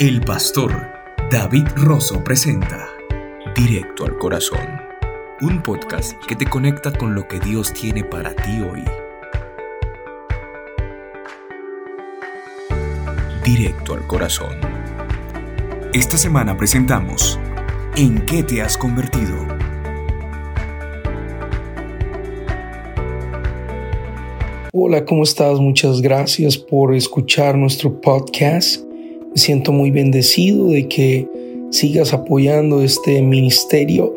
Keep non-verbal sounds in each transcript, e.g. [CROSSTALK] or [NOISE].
El pastor David Rosso presenta Directo al Corazón, un podcast que te conecta con lo que Dios tiene para ti hoy. Directo al Corazón. Esta semana presentamos ¿En qué te has convertido? Hola, ¿cómo estás? Muchas gracias por escuchar nuestro podcast. Me siento muy bendecido de que sigas apoyando este ministerio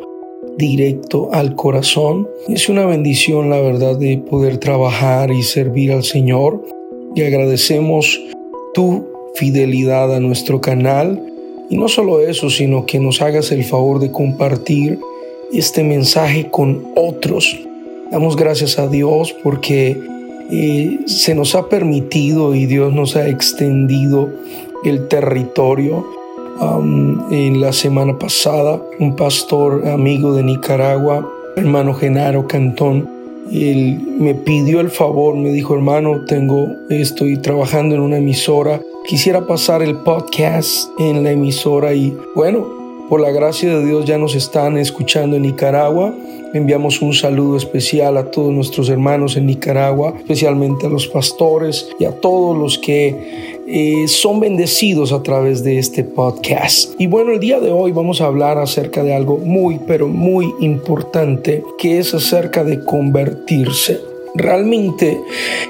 directo al corazón. Es una bendición, la verdad, de poder trabajar y servir al Señor. Y agradecemos tu fidelidad a nuestro canal. Y no solo eso, sino que nos hagas el favor de compartir este mensaje con otros. Damos gracias a Dios porque eh, se nos ha permitido y Dios nos ha extendido el territorio. en la semana pasada, un pastor amigo de Nicaragua, hermano Genaro Cantón, él me pidió el favor, me dijo, hermano, tengo, estoy trabajando en una emisora, quisiera pasar el podcast en la emisora y bueno, por la gracia de Dios ya nos están escuchando en Nicaragua. Enviamos un saludo especial a todos nuestros hermanos en Nicaragua, especialmente a los pastores y a todos los que eh, son bendecidos a través de este podcast. Y bueno, el día de hoy vamos a hablar acerca de algo muy, pero muy importante, que es acerca de convertirse. Realmente,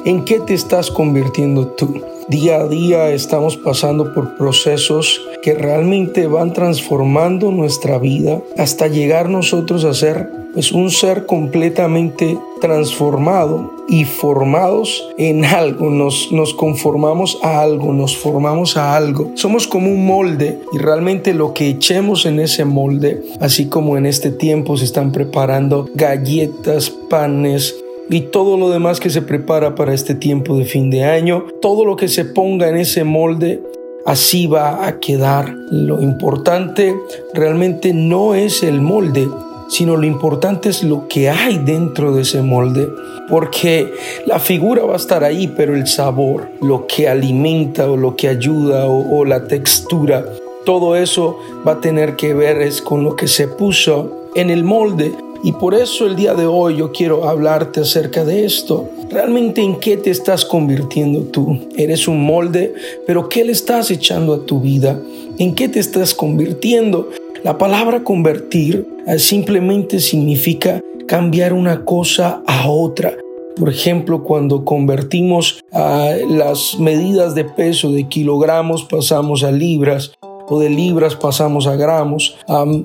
¿en qué te estás convirtiendo tú? Día a día estamos pasando por procesos que realmente van transformando nuestra vida hasta llegar nosotros a ser pues, un ser completamente transformado y formados en algo. Nos, nos conformamos a algo, nos formamos a algo. Somos como un molde y realmente lo que echemos en ese molde, así como en este tiempo se están preparando galletas, panes, y todo lo demás que se prepara para este tiempo de fin de año, todo lo que se ponga en ese molde, así va a quedar. Lo importante realmente no es el molde, sino lo importante es lo que hay dentro de ese molde, porque la figura va a estar ahí, pero el sabor, lo que alimenta o lo que ayuda o, la textura, todo eso va a tener que ver es con lo que se puso en el molde y por eso el día de hoy yo quiero hablarte acerca de esto. ¿Realmente en qué te estás convirtiendo tú? Eres un molde, pero ¿qué le estás echando a tu vida? ¿En qué te estás convirtiendo? La palabra convertir eh, simplemente significa cambiar una cosa a otra. Por ejemplo, cuando convertimos a las medidas de peso de kilogramos, pasamos a libras, o de libras pasamos a gramos,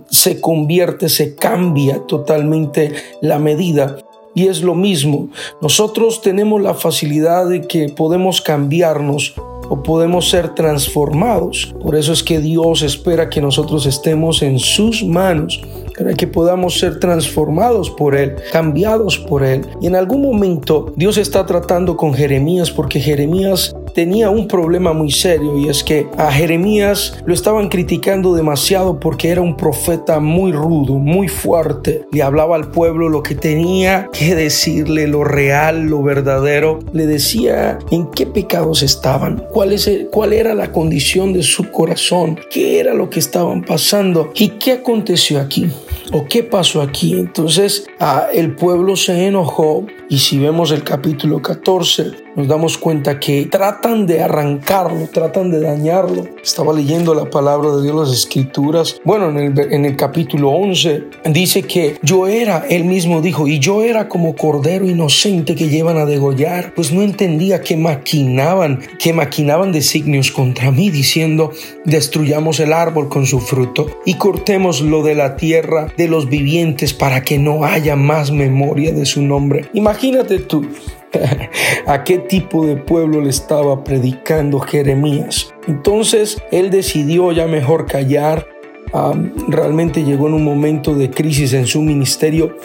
se convierte, se cambia totalmente la medida. Y es lo mismo, nosotros tenemos la facilidad de que podemos cambiarnos o podemos ser transformados. Por eso es que Dios espera que nosotros estemos en sus manos para que podamos ser transformados por Él, cambiados por Él. Y en algún momento Dios está tratando con Jeremías porque Jeremías tenía un problema muy serio y es que a Jeremías lo estaban criticando demasiado porque era un profeta muy rudo, muy fuerte. Le hablaba al pueblo lo que tenía que decirle, lo real, lo verdadero. Le decía en qué pecados estaban, cuál, es cuál era la condición de su corazón, qué era lo que estaban pasando y qué aconteció aquí o qué pasó aquí. Entonces ah, el pueblo se enojó y si vemos el capítulo 14 nos damos cuenta que tratan de arrancarlo, tratan de dañarlo. Estaba leyendo la palabra de Dios, las escrituras. Bueno, en el, en el capítulo 11 dice que yo era, él mismo dijo, y yo era como cordero inocente que llevan a degollar, pues no entendía que maquinaban, que maquinaban designios contra mí, diciendo, destruyamos el árbol con su fruto y cortemos lo de la tierra de los vivientes para que no haya más memoria de su nombre. Imagínate tú, [LAUGHS] a qué tipo de pueblo le estaba predicando Jeremías. Entonces él decidió ya mejor callar. Realmente llegó en un momento de crisis en su ministerio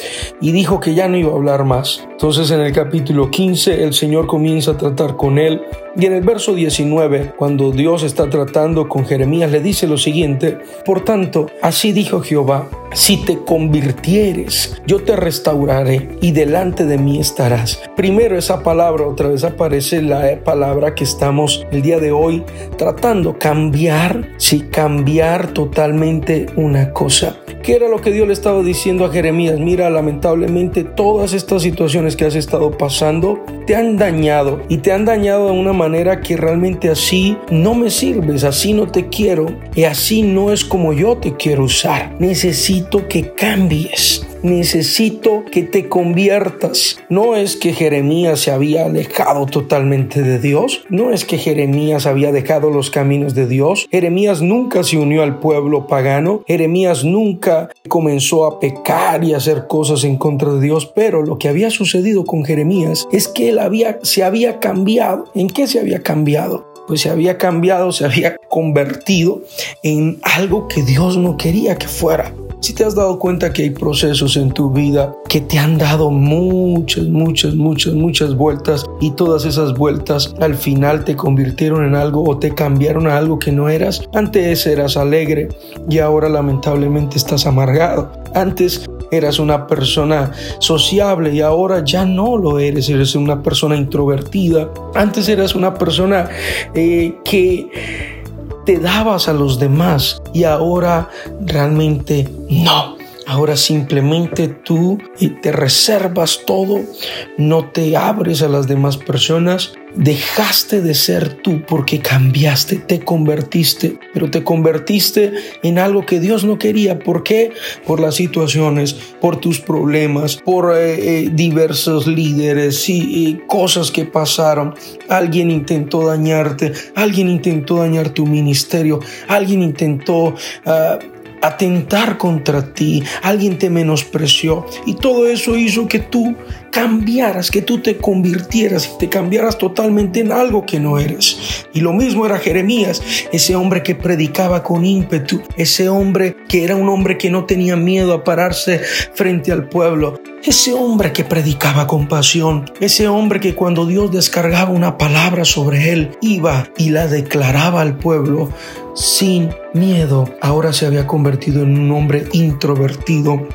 y dijo que ya no iba a hablar más. Entonces en el capítulo 15 el Señor comienza a tratar con él Y en el verso 19, cuando Dios está tratando con Jeremías, le dice lo siguiente, por tanto, así dijo Jehová, si te convirtieres, yo te restauraré y delante de mí estarás. Primero esa palabra, otra vez aparece la palabra que estamos el día de hoy tratando, cambiar, sí, cambiar totalmente una cosa. ¿Qué era lo que Dios le estaba diciendo a Jeremías? Mira, lamentablemente todas estas situaciones que has estado pasando te han dañado y te han dañado de una manera que realmente así no me sirves, así no te quiero y así no es como yo te quiero usar. Necesito que cambies necesito que te conviertas. No es que Jeremías se había alejado totalmente de Dios, no es que Jeremías había dejado los caminos de Dios. Jeremías nunca se unió al pueblo pagano, Jeremías nunca comenzó a pecar y a hacer cosas en contra de Dios, pero lo que había sucedido con Jeremías es que él había, se había cambiado. ¿En qué se había cambiado? pues se había cambiado, se había convertido en algo que Dios no quería que fuera. Si te has dado cuenta que hay procesos en tu vida que te han dado muchas, muchas, muchas, muchas vueltas y todas esas vueltas al final te convirtieron en algo o te cambiaron a algo que no eras. Antes eras alegre y ahora lamentablemente estás amargado. Antes eras una persona sociable y ahora ya no lo eres, eres una persona introvertida. Antes eras una persona eh, que te dabas a los demás y ahora realmente no. Ahora simplemente tú te reservas todo, no te abres a las demás personas Dejaste de ser tú porque cambiaste, te convertiste, pero te convertiste en algo que Dios no quería. ¿Por qué? Por las situaciones, por tus problemas, por eh, eh, diversos líderes y, cosas que pasaron. Alguien intentó dañarte, alguien intentó dañar tu ministerio, alguien intentó... Ah, atentar contra ti, alguien te menospreció y todo eso hizo que tú cambiaras, que tú te convirtieras y te cambiaras totalmente en algo que no eres. Y lo mismo era Jeremías, ese hombre que predicaba con ímpetu, ese hombre que era un hombre que no tenía miedo a pararse frente al pueblo, ese hombre que predicaba con pasión, ese hombre que cuando Dios descargaba una palabra sobre él, iba y la declaraba al pueblo sin miedo, ahora se había convertido en un hombre introvertido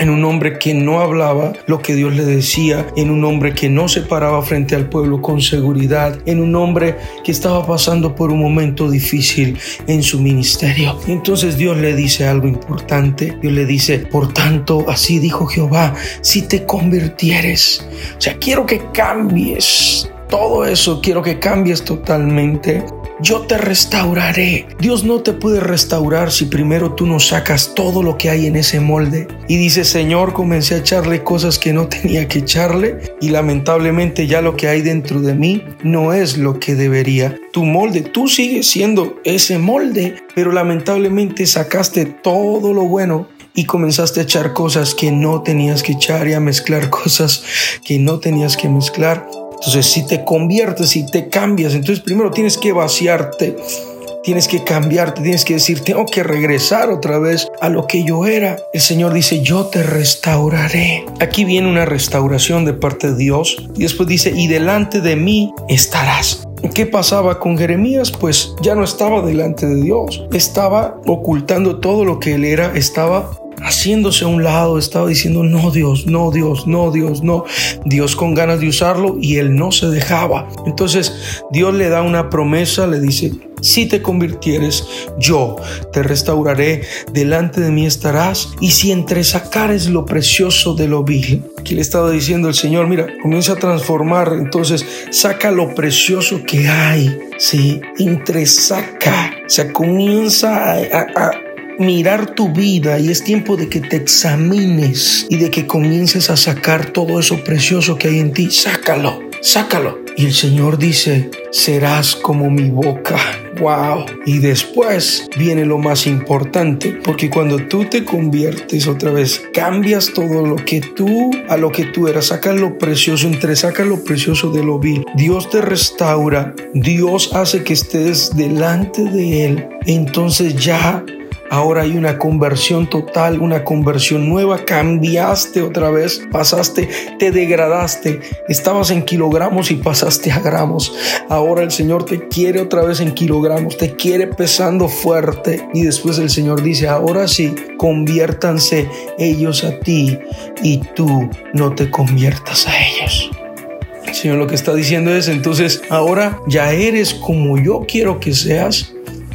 en un hombre que no hablaba lo que Dios le decía, en un hombre que no se paraba frente al pueblo con seguridad, en un hombre que estaba pasando por un momento difícil en su ministerio. Entonces Dios le dice algo importante, Dios le dice, por tanto, así dijo Jehová, si te convirtieres, o sea, quiero que cambies todo eso, quiero que cambies totalmente yo te restauraré. Dios no te puede restaurar si primero tú no sacas todo lo que hay en ese molde. Y dice, Señor, comencé a echarle cosas que no tenía que echarle y lamentablemente ya lo que hay dentro de mí no es lo que debería. Tu molde, tú sigues siendo ese molde, pero lamentablemente sacaste todo lo bueno y comenzaste a echar cosas que no tenías que echar y a mezclar [LAUGHS] cosas que no tenías que mezclar. Entonces, si te conviertes, si te cambias, entonces primero tienes que vaciarte, tienes que cambiarte, tienes que decir, tengo que regresar otra vez a lo que yo era. El Señor dice, yo te restauraré. Aquí viene una restauración de parte de Dios y después dice, y delante de mí estarás. ¿Qué pasaba con Jeremías? Pues ya no estaba delante de Dios, estaba ocultando todo lo que él era, estaba haciéndose a un lado, estaba diciendo, no Dios, no Dios, no Dios, no. Dios con ganas de usarlo y él no se dejaba. Entonces Dios le da una promesa, le dice, si te convirtieres, yo te restauraré, delante de mí estarás, y si entre sacares lo precioso de lo vil, que le estaba diciendo el Señor, mira, comienza a transformar, entonces saca lo precioso que hay, sí, entre saca, o sea, comienza a mirar tu vida y es tiempo de que te examines y de que comiences a sacar todo eso precioso que hay en ti. Sácalo, sácalo. Y el Señor dice, serás como mi boca. Wow. Y después viene lo más importante, porque cuando tú te conviertes otra vez, cambias todo lo que tú, a lo que tú eras, saca lo precioso, entre saca lo precioso de lo vil. Dios te restaura, Dios hace que estés delante de Él. Entonces ya ahora hay una conversión total, una conversión nueva, cambiaste otra vez, pasaste, te degradaste, estabas en kilogramos y pasaste a gramos. Ahora el Señor te quiere otra vez en kilogramos, te quiere pesando fuerte. Y después el Señor dice, ahora sí, conviértanse ellos a ti y tú no te conviertas a ellos. Señor lo que está diciendo es, entonces ahora ya eres como yo quiero que seas,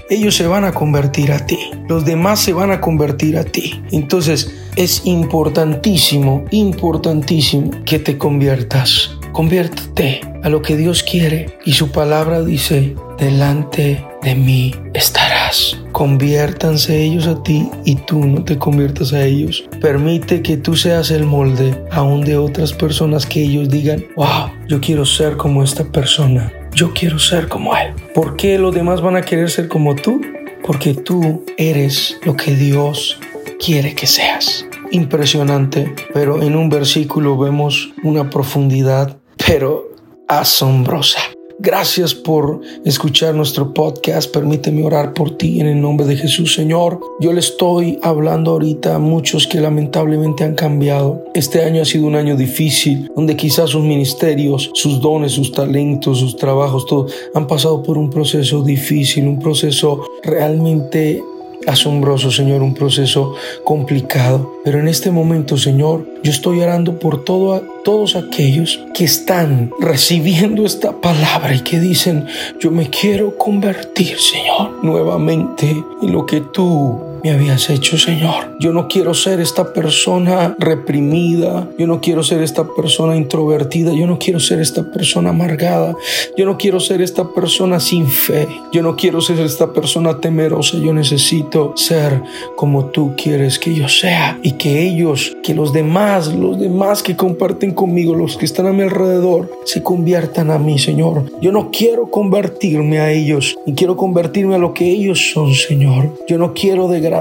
ellos se van a convertir a ti, los demás se van a convertir a ti. Entonces es importantísimo, importantísimo que te conviertas. Conviértete a lo que Dios quiere y su palabra dice, delante de mí estarás. Conviértanse ellos a ti y tú no te conviertas a ellos. Permite que tú seas el molde aún de otras personas que ellos digan, wow, yo quiero ser como esta persona. Yo quiero ser como él. ¿Por qué los demás van a querer ser como tú? Porque tú eres lo que Dios quiere que seas. Impresionante, pero en un versículo vemos una profundidad pero asombrosa. Gracias por escuchar nuestro podcast. Permíteme orar por ti en el nombre de Jesús, Señor. Yo le estoy hablando ahorita a muchos que lamentablemente han cambiado. Este año ha sido un año difícil, donde quizás sus ministerios, sus dones, sus talentos, sus trabajos, todo han pasado por un proceso difícil, un proceso realmente asombroso, Señor, un proceso complicado. Pero en este momento, Señor, yo estoy orando por todo, todos aquellos que están recibiendo esta palabra y que dicen, yo me quiero convertir, Señor, nuevamente en lo que tú me habías hecho, Señor. Yo no quiero ser esta persona reprimida, yo no quiero ser esta persona introvertida, yo no quiero ser esta persona amargada, yo no quiero ser esta persona sin fe, yo no quiero ser esta persona temerosa, yo necesito ser como tú quieres que yo sea y que ellos, que los demás, los demás que comparten conmigo, los que están a mi alrededor, se conviertan a mí, Señor. Yo no quiero convertirme a ellos, y quiero convertirme a lo que ellos son, Señor. Yo no quiero degradar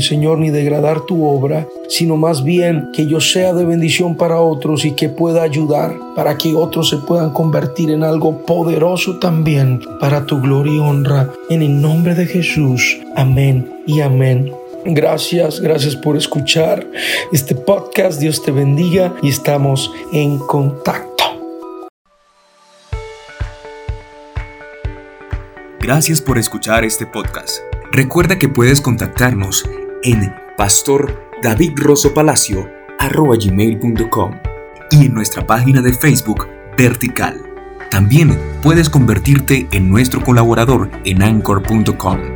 Señor, ni degradar tu obra, sino más bien que yo sea de bendición para otros y que pueda ayudar para que otros se puedan convertir en algo poderoso también para tu gloria y honra. En el nombre de Jesús. Amén y amén. Gracias, gracias por escuchar este podcast. Dios te bendiga y estamos en contacto. Gracias por escuchar este podcast. Recuerda que puedes contactarnos en pastordavidrosopalacio.com y en nuestra página de Facebook Vertical. También puedes convertirte en nuestro colaborador en anchor.com